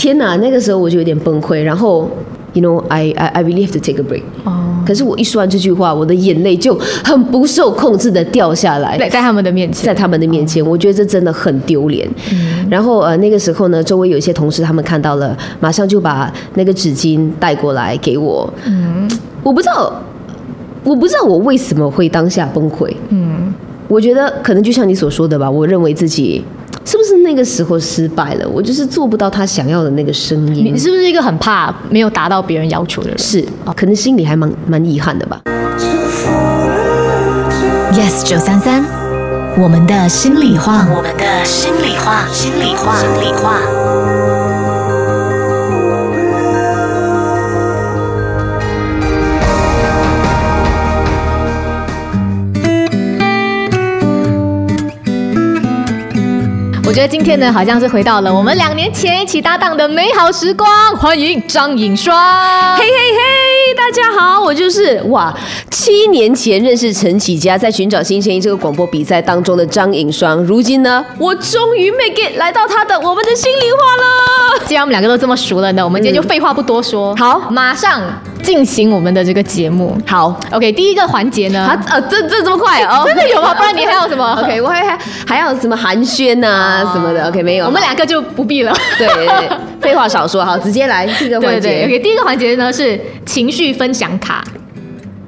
天哪，那个时候我就有点崩溃，然后，you know，I I I really have to take a break。哦，可是我一说完这句话，我的眼泪就很不受控制的掉下来。在在他们的面前，在他们的面前，我觉得这真的很丢脸。嗯然后呃，那个时候呢，周围有一些同事他们看到了，马上就把那个纸巾带过来给我。嗯，我不知道，我不知道我为什么会当下崩溃。嗯，我觉得可能就像你所说的吧，我认为自己那个时候失败了？我就是做不到他想要的那个声音你。是不是一个很怕没有达到别人要求的人？是，可能心里还蛮蛮遗憾的吧。Yes 九三三，我们的心里话，我们的心里话，心里话，心里话。我觉得今天呢，好像是回到了我们两年前一起搭档的美好时光。欢迎张颖双，嘿嘿嘿，大家好，我就是哇，七年前认识陈启佳，在寻找新声音这个广播比赛当中的张颖双，如今呢，我终于 make it 来到他的我们的心里话了。既然我们两个都这么熟了呢，我们今天就废话不多说，好马上进行我们的这个节目。好，OK，第一个环节呢，啊呃，这这这么快 哦？真的有吗？不然你还有什么 OK，我还还还要什么寒暄呐、什么的？OK，没有，我们两个就不必了。对对对，废话少说，好，直接来第一个对对环节。，OK，第一个环节呢是情绪分享卡。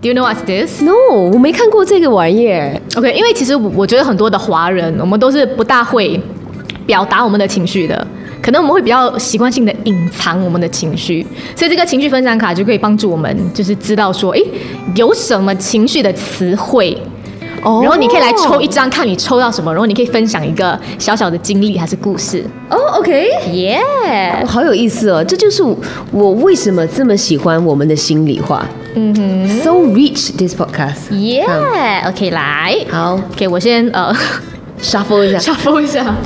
Do you know what's this? No，我没看过这个玩意儿。OK，因为其实我我觉得很多的华人，我们都是不大会表达我们的情绪的，可能我们会比较习惯性的隐藏我们的情绪，所以这个情绪分享卡就可以帮助我们，就是知道说，诶，有什么情绪的词汇。哦然后你可以来抽一张，看你抽到什么，然后你可以分享一个小小的经历还是故事。哦，OK，耶、哦好有意思哦，这就是我为什么这么喜欢我们的心里话。嗯哼，so rich this podcast。耶、o k 来，好，OK，我先呃，shuffle 一下。shuffle 一下。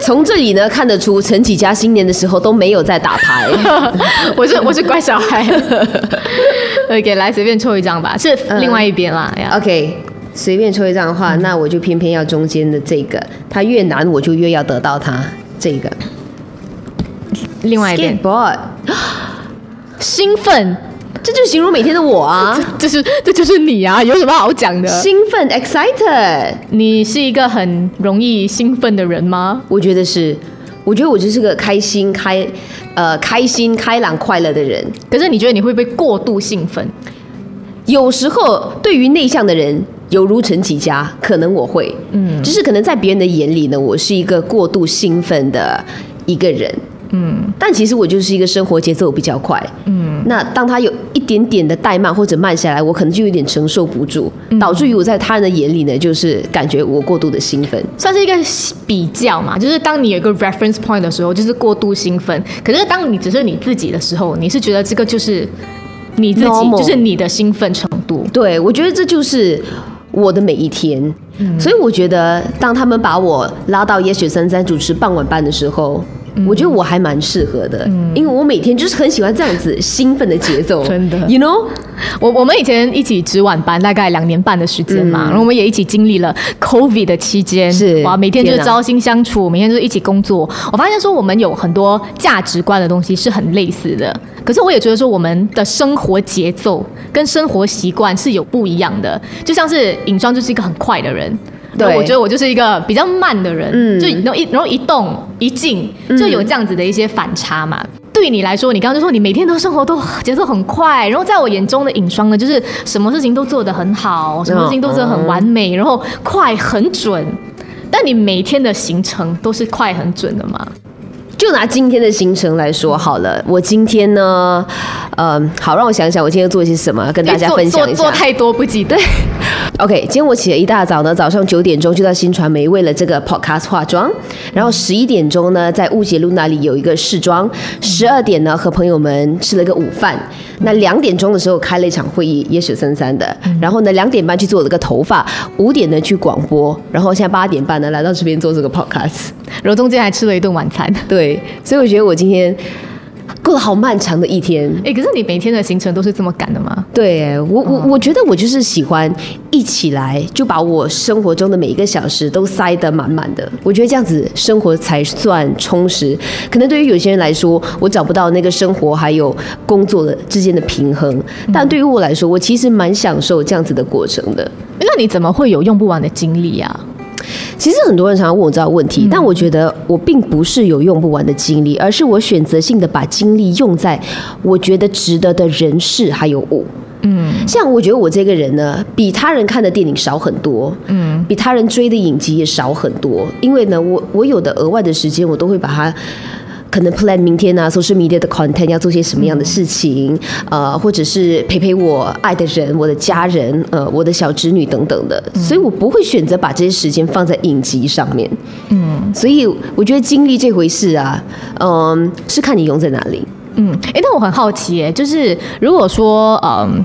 从这里呢看得出，陈启佳新年的时候都没有在打牌。我是我是乖小孩。OK，来随便抽一张吧，是另外一边啦。呀 OK，随便抽一张的话，那我就偏偏要中间的这个，它越难我就越要得到它。这个另外一边 兴奋，这就形容每天的我啊，就是这就是你啊，有什么好讲的？兴奋 excited。你是一个很容易兴奋的人吗？我觉得是，我觉得我就是个开心开呃开心开朗快乐的人。可是你觉得你会不会过度兴奋？有时候对于内向的人，犹如陈启佳，可能我会，嗯，就是可能在别人的眼里呢，我是一个过度兴奋的一个人，嗯，但其实我就是一个生活节奏比较快，嗯，那当他有一点点的怠慢或者慢下来，我可能就有点承受不住，导致于我在他人的眼里呢，就是感觉我过度的兴奋，算是一个比较嘛，就是当你有一个 reference point 的时候，就是过度兴奋。可是当你只是你自己的时候，你是觉得这个就是你自己 Normal 就是你的兴奋程度。对，我觉得这就是我的每一天。所以我觉得，当他们把我拉到也许三三主持傍晚班的时候，我觉得我还蛮适合的，因为我每天就是很喜欢这样子兴奋的节奏，真的，you know。我我们以前一起值晚班，大概两年半的时间嘛，嗯然后我们也一起经历了 COVID 的期间，是哇，每天就是朝夕相处，每天就是一起工作。我发现说我们有很多价值观的东西是很类似的，可是我也觉得说我们的生活节奏跟生活习惯是有不一样的。就像是尹庄就是一个很快的人。对我觉得我就是一个比较慢的人，嗯就然后一然后一动一静就有这样子的一些反差嘛。对你来说，你刚刚就说你每天都生活都节奏很快，然后在我眼中的影双呢，就是什么事情都做得很好，什么事情都做得很完美，然后快很准。但你每天的行程都是快很准的吗？就拿今天的行程来说好了，我今天呢，嗯，好，让我想想，我今天做了些什么，跟大家分享一下。做做太多不记得。OK，今天我起了一大早呢，早上九点钟就到新传媒为了这个 Podcast 化妆，然后十一点钟呢在误解路那里有一个试妆，十二点呢和朋友们吃了个午饭，那两点钟的时候开了一场会议，也许三三的，然后呢两点半去做了个头发，五点呢去广播，然后现在八点半呢来到这边做这个 Podcast。然后中间还吃了一顿晚餐。对，所以我觉得我今天过了好漫长的一天。哎、可是你每天的行程都是这么赶的吗？对我我我觉得我就是喜欢一起来就把我生活中的每一个小时都塞得满满的，我觉得这样子生活才算充实。可能对于有些人来说，我找不到那个生活还有工作的之间的平衡，但对于我来说，我其实蛮享受这样子的过程的。那你怎么会有用不完的精力啊？其实很多人常常问我这个问题，但我觉得我并不是有用不完的精力，而是我选择性的把精力用在我觉得值得的人事还有物。嗯，像我觉得我这个人呢，比他人看的电影少很多，嗯，比他人追的影集也少很多，因为呢，我我有的额外的时间，我都会把它。可能 plan 明天啊，social media 的 content 要做些什么样的事情，呃，或者是陪陪我爱的人、我的家人、呃，我的小侄女等等的，所以我不会选择把这些时间放在影集上面。嗯，所以我觉得精力这回事啊，嗯、是看你用在哪里。嗯，哎、但我很好奇，哎，就是如果说，嗯，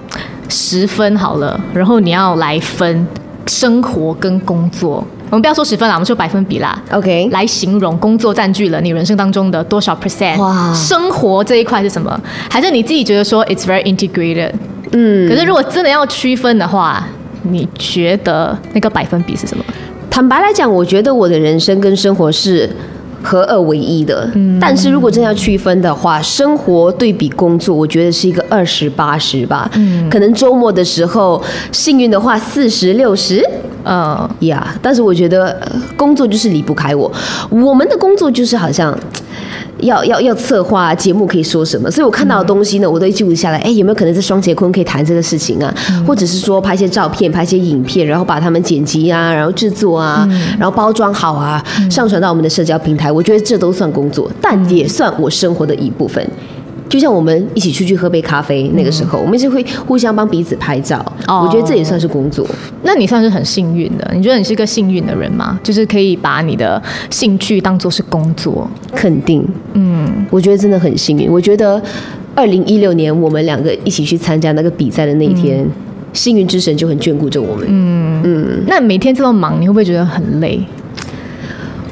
十分好了，然后你要来分生活跟工作，我们不要说十分啦，我们说百分比啦。OK，来形容工作占据了你人生当中的多少 percent？哇生活这一块是什么？还是你自己觉得说 it's very integrated？嗯，可是如果真的要区分的话，你觉得那个百分比是什么？坦白来讲，我觉得我的人生跟生活是合二为一的。但是如果真要区分的话，生活对比工作，我觉得是一个二十八十吧。可能周末的时候，幸运的话四十六十。嗯，呀但是我觉得呃工作就是离不开我，我们的工作就是好像。要要要策划节目可以说什么，所以我看到的东西呢，我都会记录下来。哎，有没有可能在双节坤可以谈这个事情啊？或者是说拍一些照片、拍一些影片，然后把它们剪辑啊，然后制作啊，然后包装好啊，上传到我们的社交平台。我觉得这都算工作，但也算我生活的一部分。就像我们一起出去喝杯咖啡，那个时候我们是会互相帮彼此拍照，哦我觉得这也算是工作。那你算是很幸运的。你觉得你是个幸运的人吗？就是可以把你的兴趣当做是工作。肯定，嗯，我觉得真的很幸运。我觉得二零一六年我们两个一起去参加那个比赛的那一天，幸运之神就很眷顾着我们。嗯那每天这么忙，你会不会觉得很累？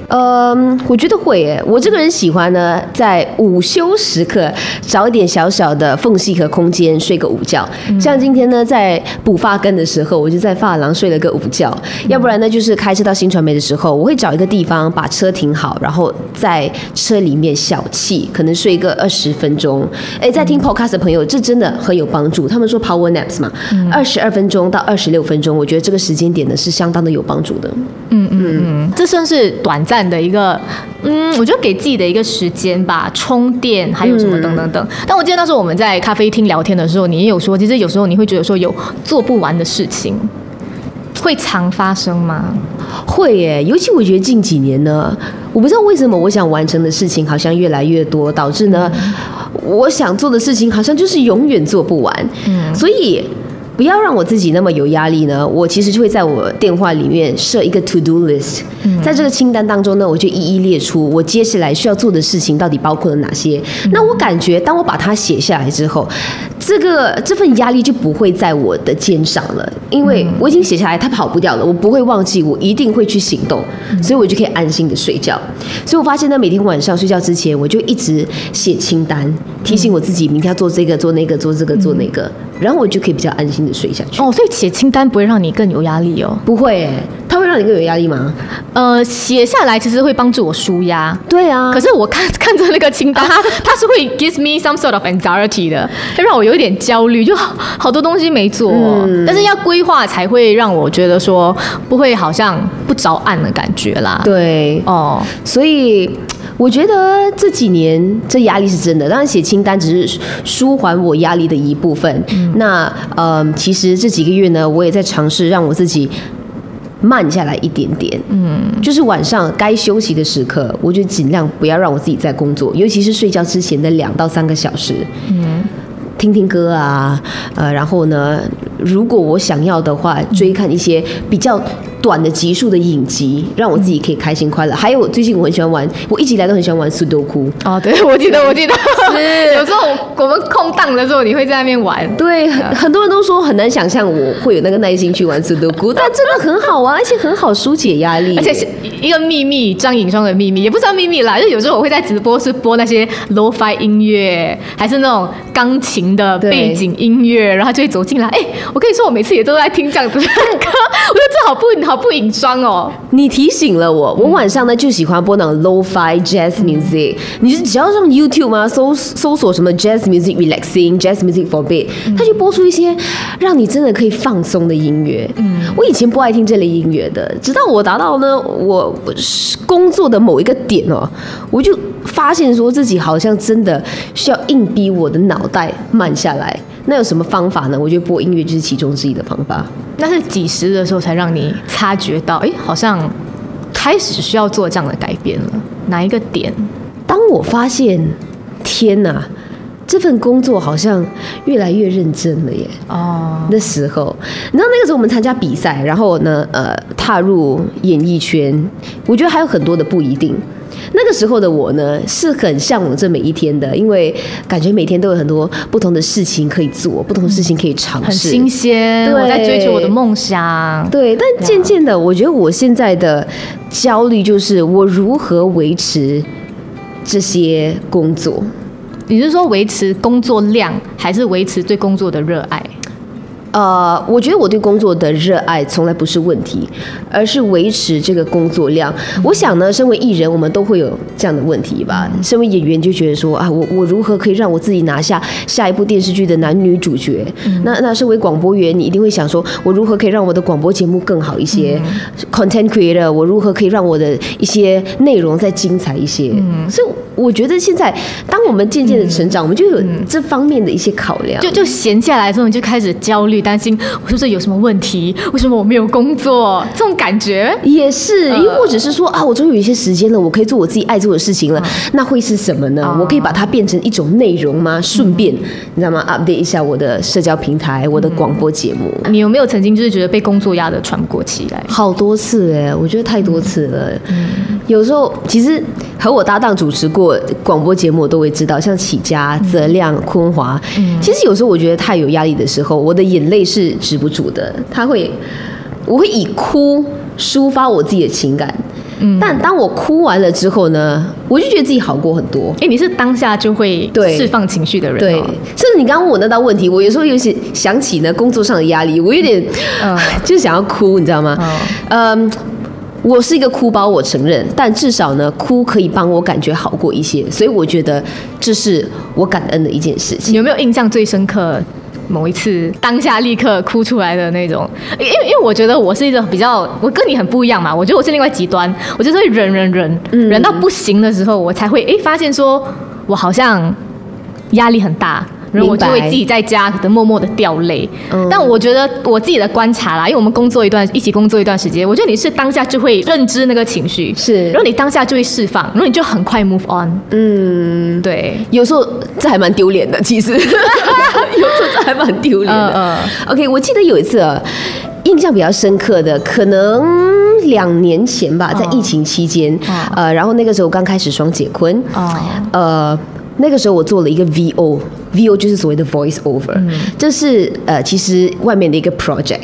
嗯，我觉得会诶。我这个人喜欢呢，在午休时刻找一点小小的缝隙和空间睡个午觉。像今天呢，在补发根的时候，我就在发廊睡了个午觉。要不然呢，就是开车到新传媒的时候，我会找一个地方把车停好，然后在车里面小憩，可能睡个二十分钟。哎，在听 podcast 的朋友，这真的很有帮助。他们说 power naps 嘛，二十二分钟到二十六分钟，我觉得这个时间点呢是相当的有帮助的。嗯嗯嗯，这算是短暂的一个，嗯，我觉得给自己的一个时间吧，充电，还有什么等等等。但我记得那时候我们在咖啡厅聊天的时候，你也有说，其实有时候你会觉得说有做不完的事情，会常发生吗？会耶，尤其我觉得近几年呢，我不知道为什么我想完成的事情好像越来越多，导致呢，我想做的事情好像就是永远做不完。嗯，所以。不要让我自己那么有压力呢，我其实就会在我电话里面设一个 to do list，、在这个清单当中呢，我就一一列出我接下来需要做的事情到底包括了哪些。那我感觉，当我把它写下来之后，这个这份压力就不会在我的肩上了，因为我已经写下来，它跑不掉了，我不会忘记，我一定会去行动，所以我就可以安心的睡觉。所以我发现呢，每天晚上睡觉之前，我就一直写清单，提醒我自己明天要做这个、做那个、做这个、做那个，然后我就可以比较安心的睡下去。哦，所以写清单不会让你更有压力哦。不会、欸，它会让你更有压力吗？呃，写下来其实会帮助我舒压。对啊，可是我看 看着那个清单，它它是会 gives me some sort of anxiety 的，会让我有一点焦虑，就好好多东西没做、嗯但是要规划才会让我觉得说不会好像不着岸的感觉啦。，对，哦，所以我觉得这几年这压力是真的，当然写清单只是舒缓我压力的一部分。那呃，其实这几个月呢，我也在尝试让我自己。慢下来一点点，嗯，就是晚上该休息的时刻，我就尽量不要让我自己在工作，尤其是睡觉之前的两到三个小时，嗯，听听歌啊，呃，然后呢，如果我想要的话，追看一些比较短的集数的影集，让我自己可以开心快乐。还有最近我很喜欢玩，我一直以来都很喜欢玩 Sudoku。哦，对，我记得，我记得，有时候我们空档的时候，你会在那边玩。对，很很多人都说很难想象我会有那个耐心去玩 Sudoku，但真的很好玩，而且很好疏解压力。而且是一个秘密，张颖双的秘密，也不算秘密啦，就有时候我会在直播是播那些 lo-fi 音乐，还是那种钢琴的背景音乐，然后就会走进来。哎，我跟你说，我每次也都在听这样子的歌，我觉得这好不好不隐装哦。你提醒了我，我晚上呢就喜欢播那种 lo-fi jazz music。你是只要上 YouTube 吗？搜搜索什么 jazz music relaxing jazz music for bed，它就播出一些让你真的可以放松的音乐。嗯，我以前不爱听这类音乐的，直到我达到呢我工作的某一个点哦，我就发现说自己好像真的需要硬逼我的脑袋慢下来。那有什么方法呢？我觉得播音乐就是其中之一的方法。那是几时的时候才让你察觉到？哎，好像开始需要做这样的改变了。哪一个点？当我发现，天哪，这份工作好像越来越认真了耶！哦，那时候，你知道那个时候我们参加比赛，然后呢，呃，踏入演艺圈，我觉得还有很多的不一定。那个时候的我呢，是很向往这每一天的，因为感觉每天都有很多不同的事情可以做，不同的事情可以尝试，很新鲜。我在追求我的梦想。对，但渐渐的，我觉得我现在的焦虑就是我如何维持这些工作。你是说维持工作量，还是维持对工作的热爱？呃，我觉得我对工作的热爱从来不是问题，而是维持这个工作量。我想呢，身为艺人，我们都会有这样的问题吧。身为演员，就觉得说啊，我我如何可以让我自己拿下下一部电视剧的男女主角？那那身为广播员，你一定会想说，我如何可以让我的广播节目更好一些？Content creator，我如何可以让我的一些内容再精彩一些？所以我觉得现在，当我们渐渐的成长，我们就有这方面的一些考量。就就闲下来之后，你就开始焦虑。担心我是不是有什么问题？为什么我没有工作？这种感觉也是，因为或者是说啊，我终于有一些时间了，我可以做我自己爱做的事情了。那会是什么呢？我可以把它变成一种内容吗？顺便你知道吗？update 一下我的社交平台，我的广播节目。你有没有曾经就是觉得被工作压得喘不过气来？好多次哎，我觉得太多次了。有时候其实和我搭档主持过广播节目，我都会知道，像启佳、泽亮、坤华，嗯其实有时候我觉得太有压力的时候，我的眼泪。是止不住的，他会，我会以哭抒发我自己的情感，嗯，但当我哭完了之后呢，我就觉得自己好过很多。哎，你是当下就会释放情绪的人，对，甚至你刚刚问我那道问题，我有时候有些想起呢工作上的压力，我有点，嗯，就是想要哭，你知道吗？嗯，我是一个哭包，我承认，但至少呢，哭可以帮我感觉好过一些，所以我觉得这是我感恩的一件事情。有没有印象最深刻？某一次当下立刻哭出来的那种，因为因为我觉得我是一个比较，我跟你很不一样嘛。我觉得我是另外极端，我就是会忍忍忍，忍到不行的时候，我才会哎发现说，我好像压力很大。然后我就会自己在家可能默默的掉泪，但我觉得我自己的观察啦，因为我们工作一段一起工作一段时间，我觉得你是当下就会认知那个情绪，是，然后你当下就会释放，然后你就很快 move on。嗯，对，有时候这还蛮丢脸的，其实，有时候这还蛮丢脸的。嗯 OK，我记得有一次啊印象比较深刻的，可能两年前吧，在疫情期间，呃，然后那个时候刚开始双解坤，呃。那个时候我做了一个 VO，VO 就是所谓的 voice over，这是呃其实外面的一个 project，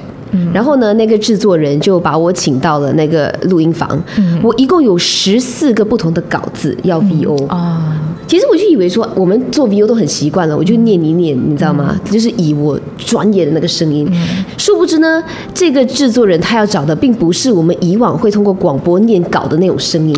然后呢那个制作人就把我请到了那个录音房，我一共有十四个不同的稿子要 VO 啊。其实我就以为说，我们做 VO 都很习惯了，我就念一念，你知道吗？就是以我专业的那个声音。殊不知呢，这个制作人他要找的并不是我们以往会通过广播念稿的那种声音，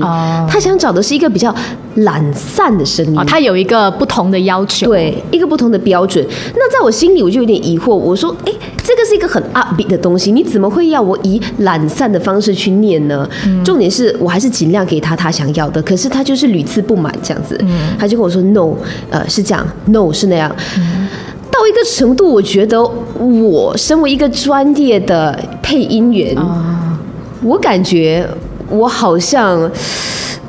他想找的是一个比较懒散的声音。他有一个不同的要求，对，一个不同的标准。那在我心里我就有点疑惑，我说，哎，这个是一个很 upbeat 的东西，你怎么会要我以懒散的方式去念呢？重点是我还是尽量给他他想要的，可是他就是屡次不满这样子。他就跟我说 “no”，呃，是这样，“no” 是那样。到一个程度，我觉得我身为一个专业的配音员，我感觉我好像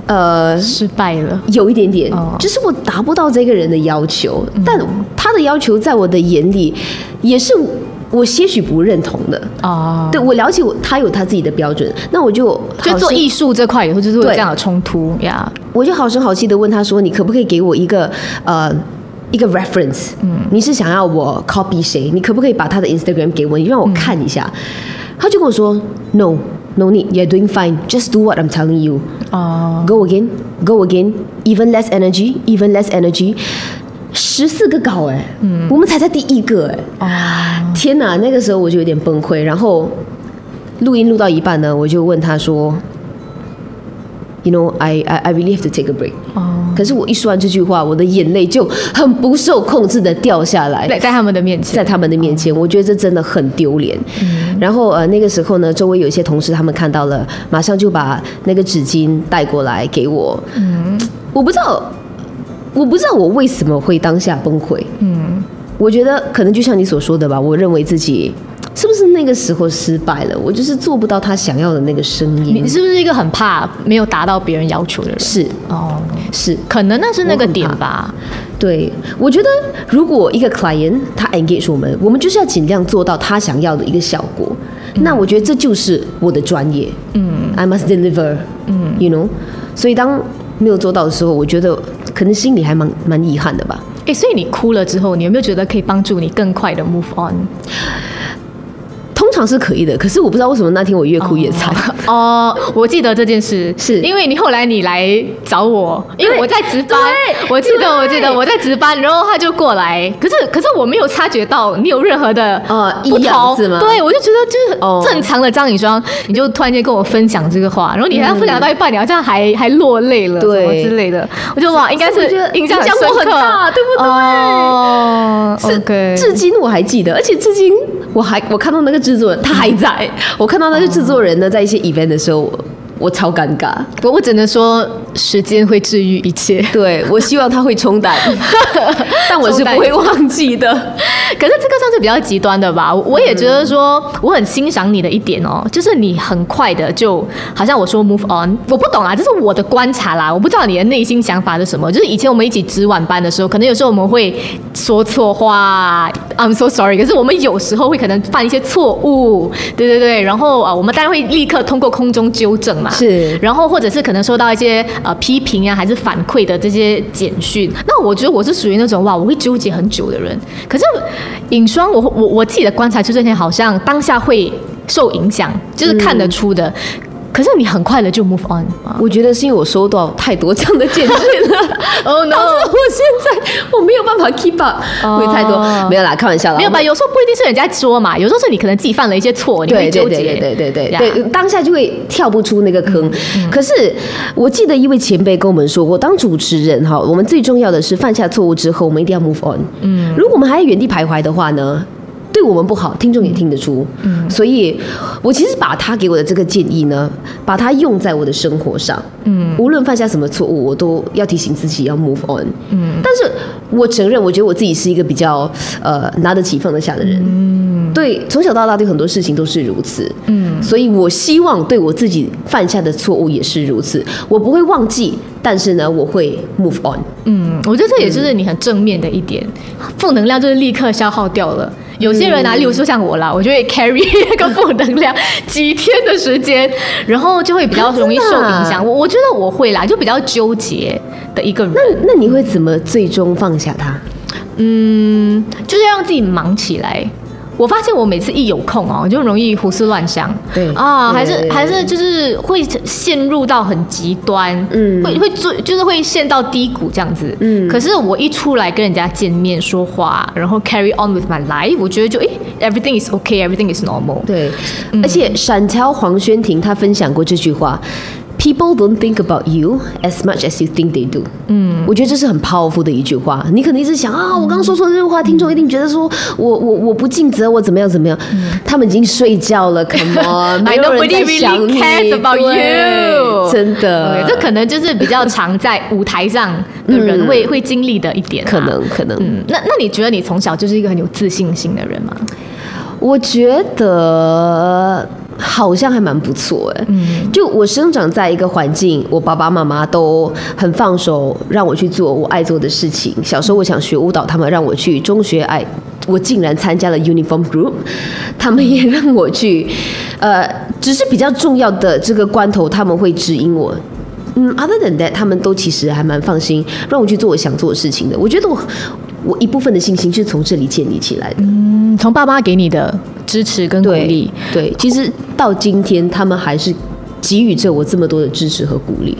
呃失败了，有一点点，就是我达不到这个人的要求。但他的要求在我的眼里也是我些许不认同的。哦，对我了解我，他有他自己的标准，那我就就做艺术这块以后，就是会有对这样的冲突呀。我就好声好气的问他说：“你可不可以给我一个呃一个 reference？嗯，你是想要我 copy 谁？你可不可以把他的 Instagram 给我，你让我看一下？”他就跟我说：“No, no need. You're doing fine. Just do what I'm telling you. 哦，Go again, go again. Even less energy, even less energy. 十四个稿哎、嗯，我们才在第一个哎、哦，天哪！那个时候我就有点崩溃，然后录音录到一半呢，我就问他说：“You know, I I I really have to take a break。”哦，可是我一说完这句话，我的眼泪就很不受控制的掉下来。在在他们的面前在，他们的面前，我觉得这真的很丢脸。然后呃，那个时候呢，周围有一些同事他们看到了，马上就把那个纸巾带过来给我。嗯，我不知道，我不知道我为什么会当下崩溃。嗯，我觉得可能就像你所说的吧，我认为自己是不是那个时候失败了？我就是做不到他想要的那个声音你。是不是一个很怕没有达到别人要求的人？是哦，是，可能那是那个点吧。对，我觉得如果一个 client 他 engage 我们，我们就是要尽量做到他想要的一个效果。那我觉得这就是我的专业。嗯，I must deliver。嗯，you know。所以当没有做到的时候，我觉得可能心里还蛮蛮遗憾的吧。哎，所以你哭了之后，你有没有觉得可以帮助你更快的 move on？通常是可以的，可是我不知道为什么那天我越哭越惨。哦，我记得这件事，是。因为你后来你来找我，因为我在值班，我记得我记得我在值班，然后他就过来，可是可是我没有察觉到你有任何的呃不异样同，是吗？对我就觉得哦就是正常的张雨双，你就突然间跟我分享这个话，然后你还分享到一半，你好像还还落泪了，对。之类的，我就哇，应该是影响我很深刻。大对不对？哦是至今我还记得，而且至今我还我看到那个制作他还在，我看到那个制作人呢，在一些 event 的时候，我我超尴尬。我我只能说时间会治愈一切。对我希望他会冲淡，但我是不会忘记的。可是这个算是比较极端的吧？我我也觉得说，我很欣赏你的一点哦，就是你很快的就好像我说 move on，我不懂啊，这是我的观察啦，我不知道你的内心想法是什么。就是以前我们一起值晚班的时候，可能有时候我们会说错话，I'm so sorry，可是我们有时候会可能犯一些错误，对对对，然后啊、呃我们当然会立刻通过空中纠正嘛，是然后或者是可能收到一些呃批评啊，还是反馈的这些简讯。那我觉得我是属于那种哇，我会纠结很久的人。可是影双，我我我自己的观察就是，你好像当下会受影响，就是看得出的。可是你很快的就 move on 啊我觉得是因为我收到太多这样的简讯了，，Oh 导致我现在我没有办法 keep up，哦会太多，没有啦，开玩笑啦，没有吧？有时候不一定是人家说嘛，有时候是你可能自己犯了一些错，你会对纠结。对对对对对呀对，当下就会跳不出那个坑。可是我记得一位前辈跟我们说过，当主持人哈，我们最重要的是犯下错误之后，我们一定要 move on。嗯，如果我们还在原地徘徊的话呢？对我们不好，听众也听得出。嗯，所以我其实把他给我的这个建议呢，把它用在我的生活上。嗯，无论犯下什么错误，我都要提醒自己要 move on。嗯，但是我承认，我觉得我自己是一个比较呃拿得起放得下的人。嗯，对，从小到大对很多事情都是如此。嗯，所以我希望对我自己犯下的错误也是如此，我不会忘记，但是呢，我会 move on。嗯，我觉得这也就是你很正面的一点，负能量就是立刻消耗掉了。有些人啊，例如说像我啦，我就会 carry 那个负能量几天的时间，然后就会比较容易受影响。我我觉得我会啦，就比较纠结的一个人。那那你会怎么最终放下他？嗯，就是要让自己忙起来。我发现我每次一有空哦，就容易胡思乱想。对啊，还是还是就是会陷入到很极端，嗯会会做就是会陷到低谷这样子。嗯可是我一出来跟人家见面说话，然后 carry on with my life，我觉得就诶 everything is okay，everything is normal。对，而且闪条黄轩婷她分享过这句话。People don't think about you as much as you think they do。嗯，我觉得这是很 powerful 的一句话。你可能一直想啊，我刚刚说错这句话，听众一定觉得说我我我不尽责，我怎么样怎么样。他们已经睡觉了，Come on，没有人 Nobody 在 really 想你 cares about you 真的，，这可能就是比较常在舞台上的人会、会经历的一点、啊。可能可能。嗯，那那你觉得你从小就是一个很有自信心的人吗？我觉得好像还蛮不错哎。嗯，就我生长在一个环境，我爸爸妈妈都很放手让我去做我爱做的事情。小时候我想学舞蹈，他们让我去中学爱我竟然参加了 Uniform Group，他们也让我去，呃，只是比较重要的这个关头，他们会指引我。嗯，other than that，他们都其实还蛮放心，让我去做我想做的事情的。我觉得我我一部分的信心是从这里建立起来的。嗯，从爸妈给你的支持跟鼓励，对，其实到今天他们还是给予着我这么多的支持和鼓励。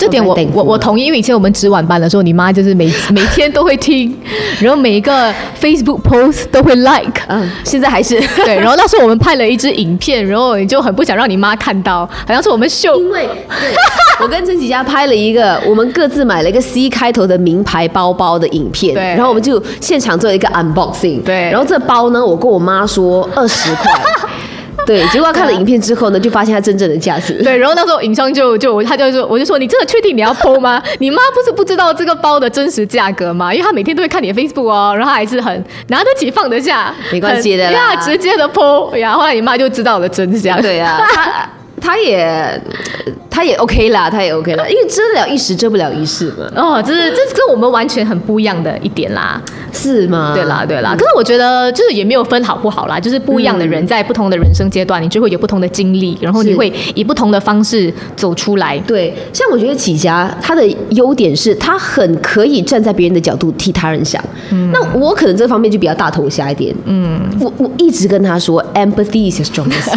这点我我我同意，因为以前我们值晚班的时候，你妈就是每每天都会听，然后每一个 Facebook post 都会 like，嗯，现在还是 对。然后那时候我们拍了一支影片，然后你就很不想让你妈看到，好像是我们秀，因为我跟陈启佳拍了一个，我们各自买了一个 C 开头的名牌包包的影片，对，然后我们就现场做一个 unboxing，对，然后这包呢，我跟我妈说二十块。对，结果看了影片之后呢，就发现它真正的价值。对，然后那时候影商就就他就说，我就说你真的确定你要剖吗？你妈不是不知道这个包的真实价格吗？因为她每天都会看你的 Facebook 哦，然后还是很拿得起放得下，没关系的啦，直接的剖呀。后来你妈就知道了真相。对呀，他也。他也 OK 啦，他也 OK 啦，因为遮得了一时，遮不了一世嘛。哦，这是这是跟我们完全很不一样的一点啦，是吗？对啦，对啦。可是我觉得就是也没有分好不好啦，就是不一样的人在不同的人生阶段，你就会有不同的经历，然后你会以不同的方式走出来。对，像我觉得启佳他的优点是他很可以站在别人的角度替他人想。嗯，那我可能这方面就比较大头虾一点。嗯，我我一直跟他说，empathy is strongest。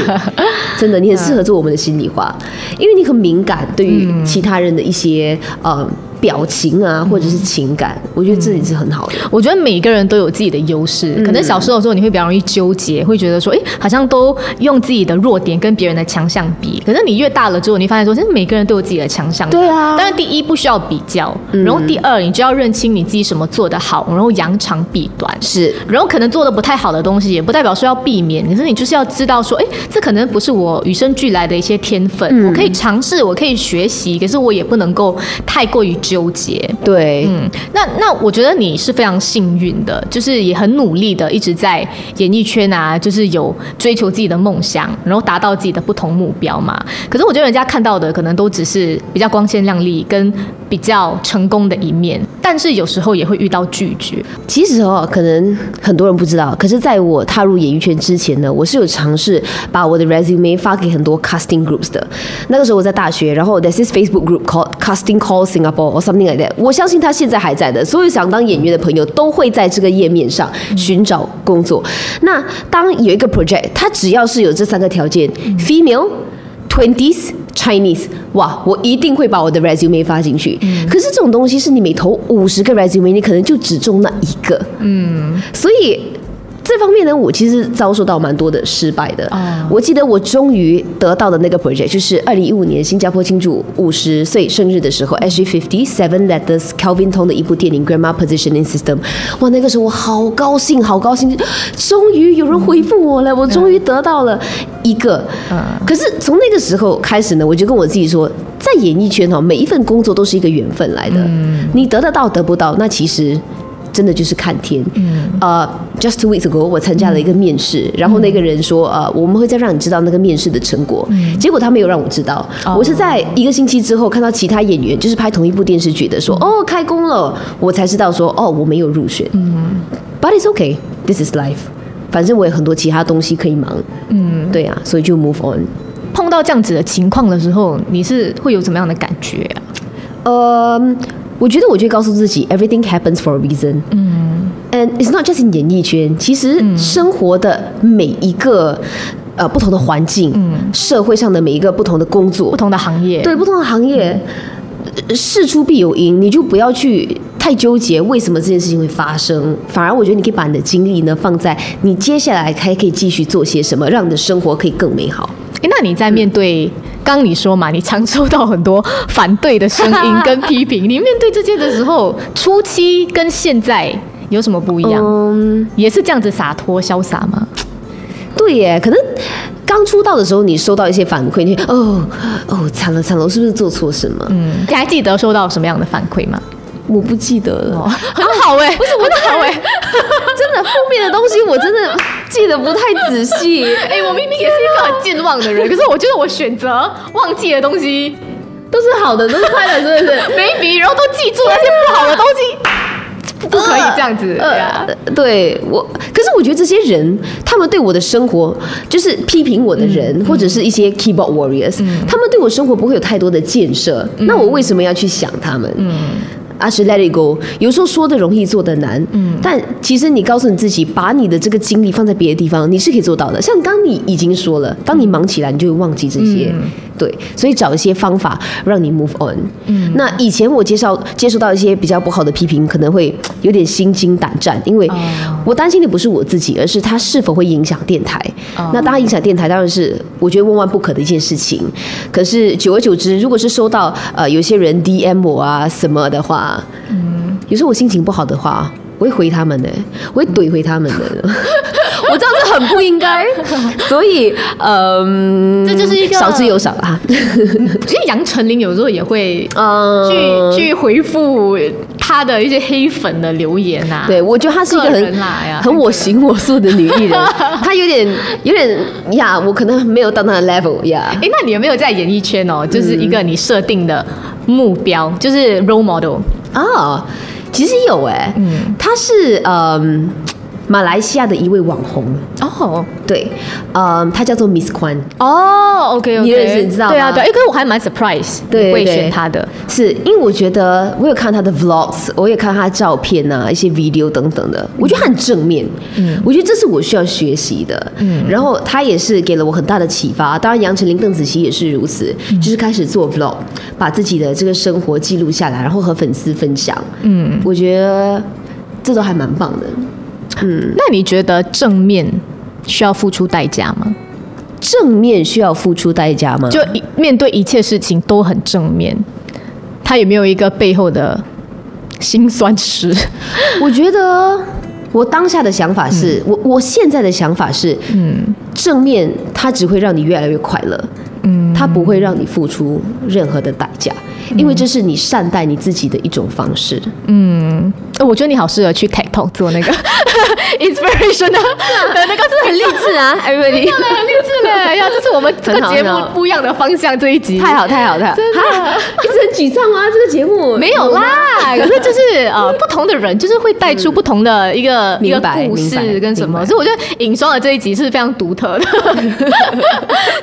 真的，你很适合 做我们的心里话，因为你很。敏感对于其他人的一些呃。表情啊，或者是情感，我觉得这里是很好的。我觉得每个人都有自己的优势，可能小时候的时候你会比较容易纠结，会觉得说，哎，好像都用自己的弱点跟别人的强项比。可是你越大了之后，你发现说，其实每个人都有自己的强项。对啊。但是第一不需要比较，然后第二你就要认清你自己什么做得好，然后扬长避短。是。然后可能做的不太好的东西，也不代表说要避免，可是你就是要知道说，哎，这可能不是我与生俱来的一些天分，我可以尝试，我可以学习，可是我也不能够太过于。纠结对，嗯，那那我觉得你是非常幸运的，就是也很努力的，一直在演艺圈啊，就是有追求自己的梦想，然后达到自己的不同目标嘛。可是我觉得人家看到的可能都只是比较光鲜亮丽跟比较成功的一面，但是有时候也会遇到拒绝。其实哦，可能很多人不知道，可是在我踏入演艺圈之前呢，我是有尝试把我的 resume 发给很多 casting groups 的。那个时候我在大学，然后 there's this Facebook group called Casting Call Singapore。Something like that，我相信他现在还在的。所有想当演员的朋友都会在这个页面上寻找工作。那当有一个 project，他只要是有这三个条件：female、twenties、Chinese，哇，我一定会把我的 resume 发进去。可是这种东西是你每投五十个 resume，你可能就只中那一个。嗯，所以。这方面呢，我其实遭受到蛮多的失败的。我记得我终于得到的那个 project，就是二零一五年新加坡庆祝五十岁生日的时候，SG Fifty Seven Letters Calvin Tong 的一部电影《Grandma Positioning System》。哇，那个时候我好高兴，好高兴，终于有人回复我了，我终于得到了一个。可是从那个时候开始呢，我就跟我自己说，在演艺圈哈，每一份工作都是一个缘分来的。你得得到得不到，那其实。真的就是看天。嗯。呃，just two weeks ago，我参加了一个面试，然后那个人说，呃，我们会再让你知道那个面试的成果。嗯。结果他没有让我知道。我是在一个星期之后看到其他演员就是拍同一部电视剧的，说哦开工了，我才知道说哦我没有入选。嗯。But it's okay, this is life。反正我有很多其他东西可以忙。嗯。对啊，所以就 move on。碰到这样子的情况的时候，你是会有什么样的感觉啊？呃。我觉得我就告诉自己，everything happens for a reason。嗯，and it's not just in 演艺圈，其实生活的每一个呃不同的环境，嗯，社会上的每一个不同的工作，不同的行业，对不同的行业，事出必有因，你就不要去太纠结为什么这件事情会发生，反而我觉得你可以把你的精力呢放在你接下来还可以继续做些什么，让你的生活可以更美好。哎，那你在面对？刚你说嘛，你常收到很多反对的声音跟批评，你面对这些的时候，初期跟现在有什么不一样？嗯，也是这样子洒脱潇洒吗？对耶，可能刚出道的时候，你收到一些反馈，你哦哦惨了惨了，我是不是做错什么？嗯，你还记得收到什么样的反馈吗？我不记得了，很好哎，不是我好哎，真的负面的东西我真的记得不太仔细。哎，我明明也是一个很健忘的人，可是我觉得我选择忘记的东西都是好的，都是快乐，是不是？maybe，，然后都记住那些不好的东西，不可以这样子。对啊，对我，可是我觉得这些人，他们对我的生活，就是批评我的人，或者是一些 keyboard warriors，、他们对我生活不会有太多的建设，那我为什么要去想他们？而是 let it go，有时候说的容易，做的难。嗯，但其实你告诉你自己，把你的这个精力放在别的地方，你是可以做到的。像刚你已经说了，当你忙起来，你就会忘记这些。对，所以找一些方法让你 move on。嗯，那以前我介绍接触到一些比较不好的批评，可能会有点心惊胆战，因为我担心的不是我自己，而是它是否会影响电台。那当然影响电台，当然是我觉得万万不可的一件事情。可是久而久之，如果是收到呃有些人 DM 我啊什么的话，嗯，有时候我心情不好的话，我会回他们的，我会怼回他们的。我知道这很不应该，所以嗯，这就是一个少之又少啊。其实杨丞琳有时候也会嗯，去去回复他的一些黑粉的留言呐、对，我觉得她是一个个很很我行我素的女艺人，她有点有点呀，我可能没有到那个 level 呀。哎，那你有没有在演艺圈哦，就是一个你设定的目标，就是 role model？啊，其实有哎、嗯，他是嗯马来西亚的一位网红，哦。对，嗯，她叫做 Miss Kwan。哦，OK OK，你认识你知道吗？对啊对，哎，可是我还蛮 surprise，会对对。选他的。是因为我觉得我有看他的 vlogs，我也看他的照片啊，一些 video 等等的，我觉得她很正面，嗯，我觉得这是我需要学习的，嗯，然后他也是给了我很大的启发。当然，杨丞琳、邓紫棋也是如此，就是开始做 vlog，把自己的这个生活记录下来，然后和粉丝分享，嗯，我觉得这都还蛮棒的。那你觉得正面需要付出代价吗？正面需要付出代价吗？就一面对一切事情都很正面，他有没有一个背后的辛酸史？我觉得我当下的想法是，我我现在的想法是，嗯，正面它只会让你越来越快乐，嗯，它不会让你付出任何的代价，因为这是你善待你自己的一种方式。嗯我觉得你好适合去 Talk 做那个 inspiration 的 的那个是很励志啊，everybody，很励志嘞！呀，这是我们这个节目不一样的方向这一集。太好太好太好，真的。一直很沮丧啊，这个节目。没有啦，可是就是呃，不同的人就是会带出不同的一个、一个明白故事跟什么，所以我觉得尹双的这一集是非常独特的，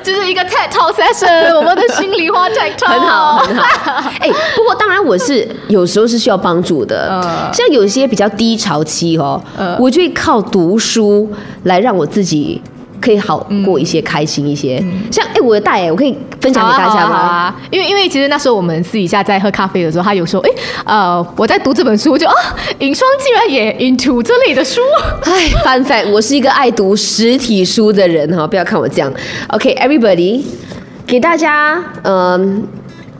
就是一个 TED Talk session，我们的心里话 TED Talk，很好，很好。哎、不过当然我是有时候是需要帮助的，嗯像有些比较低潮期哦，嗯我就会靠读书来让我自己可以好过一些，开心一些。像哎、我的大爷，我可以分享给大家吗？因为因为其实那时候我们私底下在喝咖啡的时候，他有说，哎，呃，我在读这本书，我就啊，影双竟然也 into 这类的书，哎，fun fact，我是一个爱读实体书的人哈，不要看我这样。OK，everybody，、给大家嗯。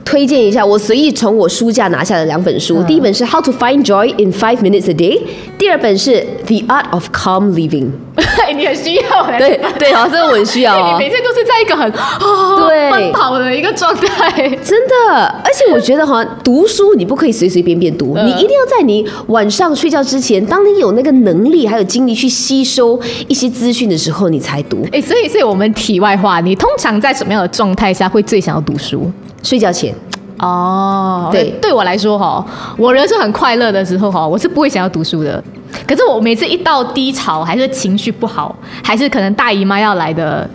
推荐一下，我随意从我书架拿下的两本书。第一本是《How to Find Joy in Five Minutes a Day》，第二本是《The Art of Calm Living》。你很需要哎，对对，啊，这个我很需要 你哦。每天都是在一个很 哦对奔跑的一个状态。真的，而且我觉得哈，读书你不可以随随便便读，嗯你一定要在你晚上睡觉之前，当你有那个能力还有精力去吸收一些资讯的时候，你才读。哎、所以，所以我们题外话，你通常在什么样的状态下会最想要读书？睡觉前，哦，对。对我来说哈，我人生很快乐的时候哈，我是不会想要读书的。可是我每次一到低潮，还是情绪不好，还是可能大姨妈要来的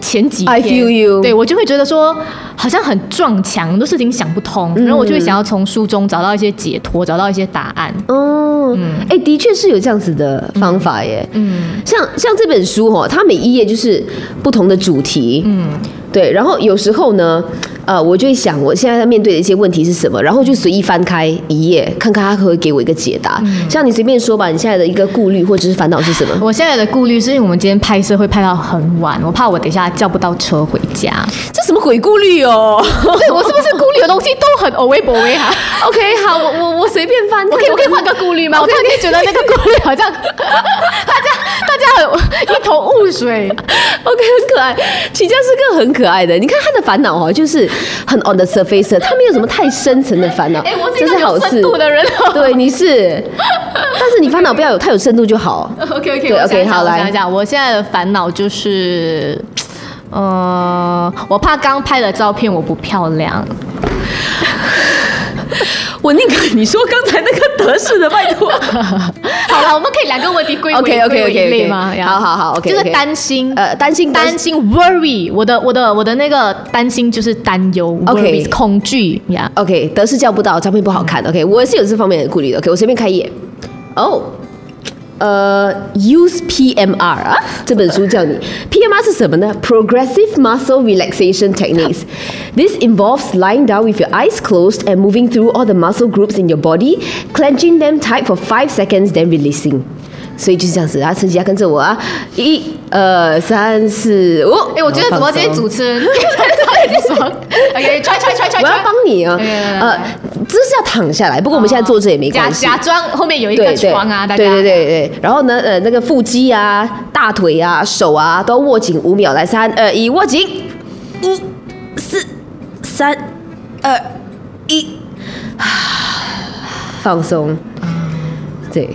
前几天 I feel you 对我就会觉得说，好像很撞墙，很多事情想不通，然后我就会想要从书中找到一些解脱，找到一些答案。哦，哎、的确是有这样子的方法耶。嗯，像像这本书哈，它每一页就是不同的主题，嗯，对。然后有时候呢，呃，我就会想我现在在面对的一些问题是什么，然后就随意翻开一页，看看他可不可以给我一个解答。嗯像你随便说吧，你现在的一个顾虑或者是烦恼是什么？我现在的顾虑是因为我们今天拍摄会拍到很晚，我怕我等一下叫不到车回家。这什么鬼顾虑哦对我是不是顾虑的东西都很偶微哈？？OK，好，我我我随便翻，我可以我可以换个顾虑吗？我突然间觉得那个顾虑好像大家大家很一头雾水。OK，很可爱。齐家是个很可爱的，你看他的烦恼哦，就是很 on the surface，他没有什么太深层的烦恼，哎，我是这是好事。深度的人哦。对，你是，但是你烦恼不要有太有深度就好。OK OK，对，OK，好来我想一想，我现在的烦恼就是，呃，我怕刚拍的照片我不漂亮。我宁可你说刚才那个德式的，拜托。好了，我们可以两个问题归为 OK OK OK OK，吗？好好好，OK，就是担心，呃担心担心 worry，我的我的我的那个担心就是担忧 OK 恐惧呀。OK，德式叫不到，照片不好看。OK，我是有这方面的顾虑的。OK，我随便开一眼。哦，呃，Use PMR 啊，这本书叫你 PMR 是什么呢？Progressive Muscle Relaxation Techniques. This involves lying down with your eyes closed and moving through all the muscle groups in your body, clenching them tight for five seconds, then releasing. 所以就是这样子啊，陈吉佳跟着我啊，一、二、三、四、五。哎，我觉得怎么今天主持人在这里说，OK，踹踹踹踹我要踹，帮你啊，呃，这是要躺下来，不过我们现在坐着也没假关系。假装后面有一个床啊，大家。对对对对，然后呢，呃，那个腹肌啊、大腿啊、手啊都握紧五秒，来，三二一，握紧，一、四、三、二、一，放松。对，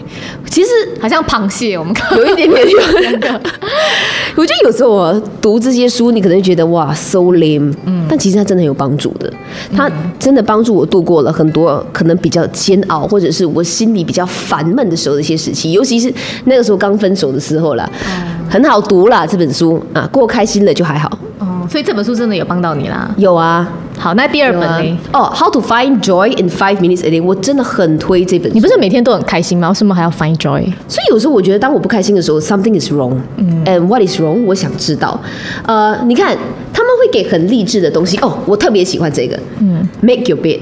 其实好像螃蟹，我们看 有一点点有 我觉得有时候我读这些书，你可能会觉得哇，so lame，嗯，但其实它真的很有帮助的。它真的帮助我度过了很多可能比较煎熬，或者是我心里比较烦闷的时候的一些时期，尤其是那个时候刚分手的时候啦，很好读啦这本书啊，过开心了就还好。哦，所以这本书真的有帮到你啦。有啊，好，那第二本呢？哦，How to Find Joy in Five Minutes a Day，我真的很推这本书。你不是每天都很开心吗？为什么还要 find joy？所以有时候我觉得，当我不开心的时候，something is wrong。And what is wrong？我想知道。呃，你看他们会给很励志的东西哦，我特别喜欢这个。嗯，Make your bed。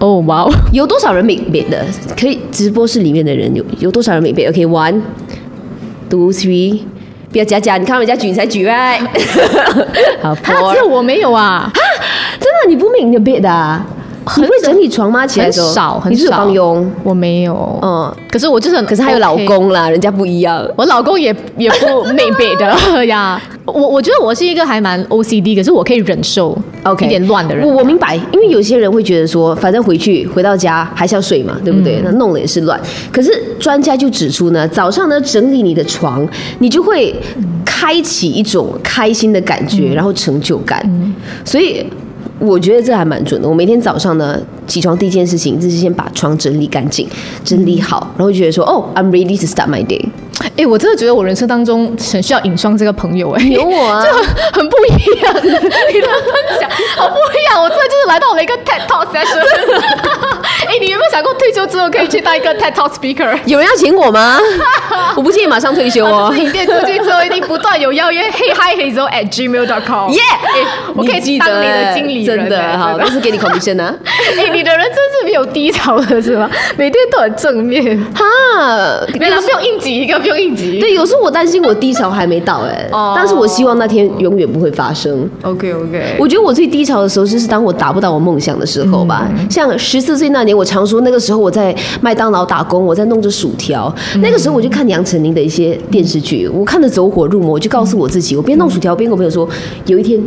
哦，哇哦，有多少人 make bed 的？可以直播室里面的人有有多少人 make bed？OK，one、two、three。不要假假，你看人家举你才举 right。好啊，只。有我没有啊。哈真的，你不 make 你的 bed 的、啊？你会整理床吗？起来的时候很少，你是帮佣。我没有。嗯，可是我就是很，可是还有老，公啦，人家不一样。我老公也也不 美北的 呀。我我觉得我是一个还蛮 OCD，可是我可以忍受 OK，一点乱的人。我我明白，因为有些人会觉得说，反正回去回到家还是要睡嘛，对不嗯对？那弄了也是乱。可是专家就指出呢，早上呢整理你的床，你就会开启一种开心的感嗯觉，然后成就感。所以我觉得这还蛮准的。我每天早上呢起床第一件事情就是先把床整理干净，整理好，然后就觉得说，哦，I'm ready to start my day。哎、我真的觉得我人生当中很需要尹双这个朋友、哎，有我啊就很很不一样，你的分享好不一样。我真的就是来到了一个 TED Talk session。哎、你有没有想过退休之后可以去当一个 TED Talk speaker？有人要请我吗？我不建议马上退休哦哦，。影片出去之后一定不断有邀约，Hey Hi Hazel at gmail.com。耶哎我可以当你的经理人、真的好，都是给你 commission 啊。哎、你的人真是没有低潮的是吗？每天都很正面。哈，没有，不用应急一个，不用应急。对，有时候我担心我低潮还没到哎、哦但是我希望那天永远不会发生。，OK OK。我觉得我最低潮的时候，就是当我达不到我梦想的时候吧。像十四岁那年，我常说那个时候我在麦当劳打工，我在弄着薯条。那个时候我就看杨丞琳的一些电视剧，我看的走火入魔，我就告诉我自己，我边弄薯条边跟我朋友说，有一天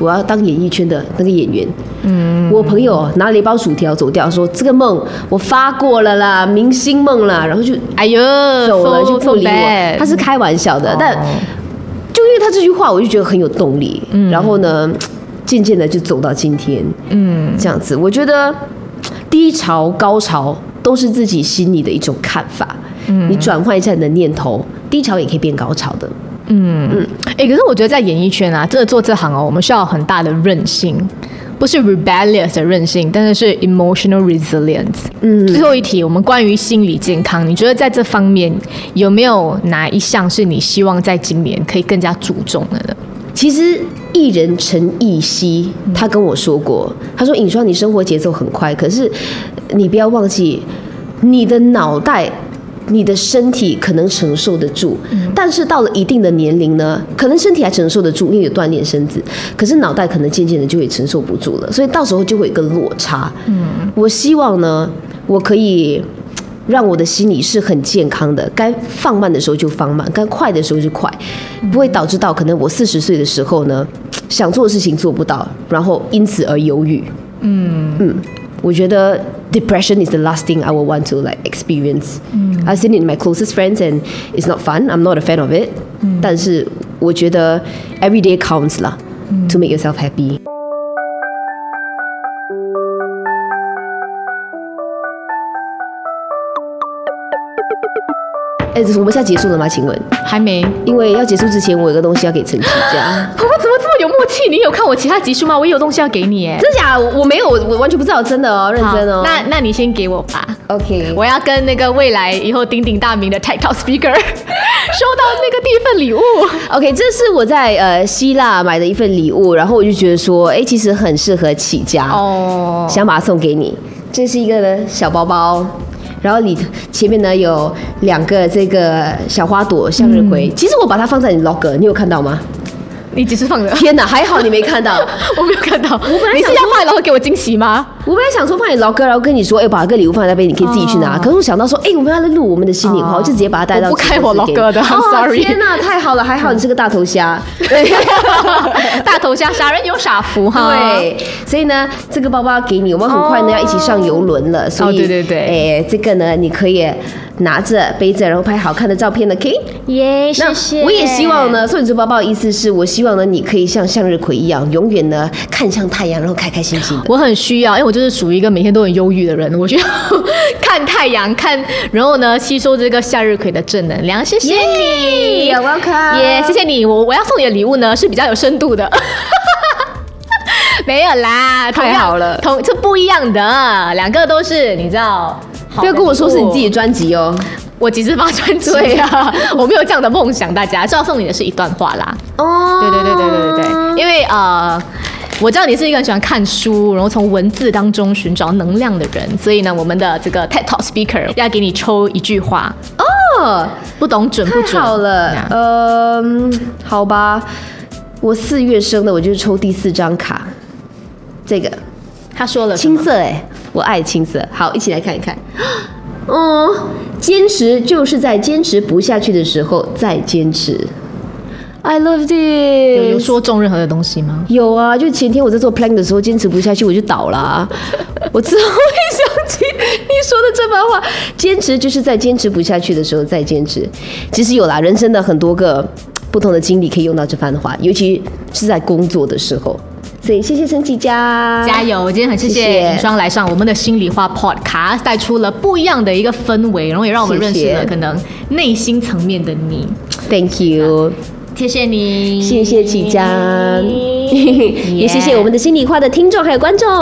我要当演艺圈的那个演员。嗯，我朋友拿了一包薯条走掉，说这个梦我发过了啦，明星梦啦，然后就哎呦，走了就不理我。他是开玩笑的，哦但就因为他这句话，我就觉得很有动力。然后呢，渐渐的就走到今天，嗯，这样子。我觉得低潮、高潮都是自己心里的一种看法。嗯，你转换一下你的念头，低潮也可以变高潮的。嗯嗯哎、可是我觉得在演艺圈啊，真的做这行哦，我们需要很大的韧性，不是 rebellious 的韧性，但是是 emotional resilience。嗯，最后一题，我们关于心理健康，你觉得在这方面有没有哪一项是你希望在今年可以更加注重的呢？其实艺人陈奕希他跟我说过，他说：“尹双，你生活节奏很快，可是你不要忘记，你的脑袋。”你的身体可能承受得住，但是到了一定的年龄呢，可能身体还承受得住，因为有锻炼身子，可是脑袋可能渐渐的就会承受不住了，所以到时候就会有一个落差。嗯，我希望呢，我可以让我的心理是很健康的，该放慢的时候就放慢，该快的时候就快，不会导致到可能我四十岁的时候呢，想做的事情做不到，然后因此而忧郁。嗯嗯，我觉得 depression is the last thing I will want to like experience. I've seen it in my closest friends and it's not fun. I'm not a fan of it. 但是我觉得 every day counts 啦，to make yourself happy. 哎，我们现在结束了吗？请问？还没。因为要结束之前，我有个东西要给陈启佳。我们怎么这么有默契？你有看我其他集数吗？我也有东西要给你，哎，真假？我没有，我完全不知道，真的哦，认真哦。那那你先给我吧。OK，我要跟那个未来以后鼎鼎大名的 TikTok Speaker 收到那个第一份礼物。OK，这是我在呃希腊买的一份礼物，然后我就觉得说，哎，其实很适合起家哦，想把它送给你。这是一个小包包。然后你前面呢有两个这个小花朵向日葵，其实我把它放在你 log，你有看到吗？你只是放的。天哪，还好你没看到，我没有看到。我本来你是要卖然后给我惊喜吗？我本来想说放你老哥，然后跟你说，哎，把个礼物放在那边，你可以自己去拿。可是我想到说，哎，我们要来录我们的心里话，我就直接把它带到。不开我老哥的，sorry。天哪，太好了，还好你是个大头虾。大头虾，傻人有傻福哈。对，所以呢，这个包包给你，我们很快呢要一起上游轮了。所以，对对对，哎，这个呢，你可以拿着背着，然后拍好看的照片的，OK？耶，谢谢。我也希望呢，送你这包包的意思是我希望呢，你可以像向日葵一样，永远呢看向太阳，然后开开心心的。我很需要，因为我就是属于一个每天。都很忧郁的人，我需要看太阳，看，然后呢，吸收这个向日葵的正能量。谢谢你，Welcome，耶，谢谢你。我我要送你的礼物呢，是比较有深度的。没有啦，太好了，同这不一样的，两个都是你知道。不要跟我说是你自己的专辑哦，我几次发专辑啊，我没有这样的梦想。大家，是要送你的是一段话啦。哦，对对对对对对对，因为呃。我知道你是一个很喜欢看书，然后从文字当中寻找能量的人，所以呢，我们的这个 TED Talk Speaker 要给你抽一句话。哦，不懂准不准？好了，嗯，好吧，我四月生的，我就抽第四张卡，这个。他说了青色，哎，我爱青色，好，一起来看一看，哦，坚持就是在坚持不下去的时候再坚持。I love it。有说中任何的东西吗？有啊，就前天我在做 plan 的时候，坚持不下去我就倒了。我之后会想起你说的这番话，坚持就是在坚持不下去的时候再坚持。其实有啦，人生的很多个不同的经历可以用到这番话，尤其是在工作的时候。所以谢谢陈启佳，加油！我今天很谢谢尹双来上我们的心里话 podcast，带出了不一样的一个氛围，然后也让我们认识了可能内心层面的你。Thank you。谢谢你，谢谢启江，也谢谢我们的心里话的听众还有观众。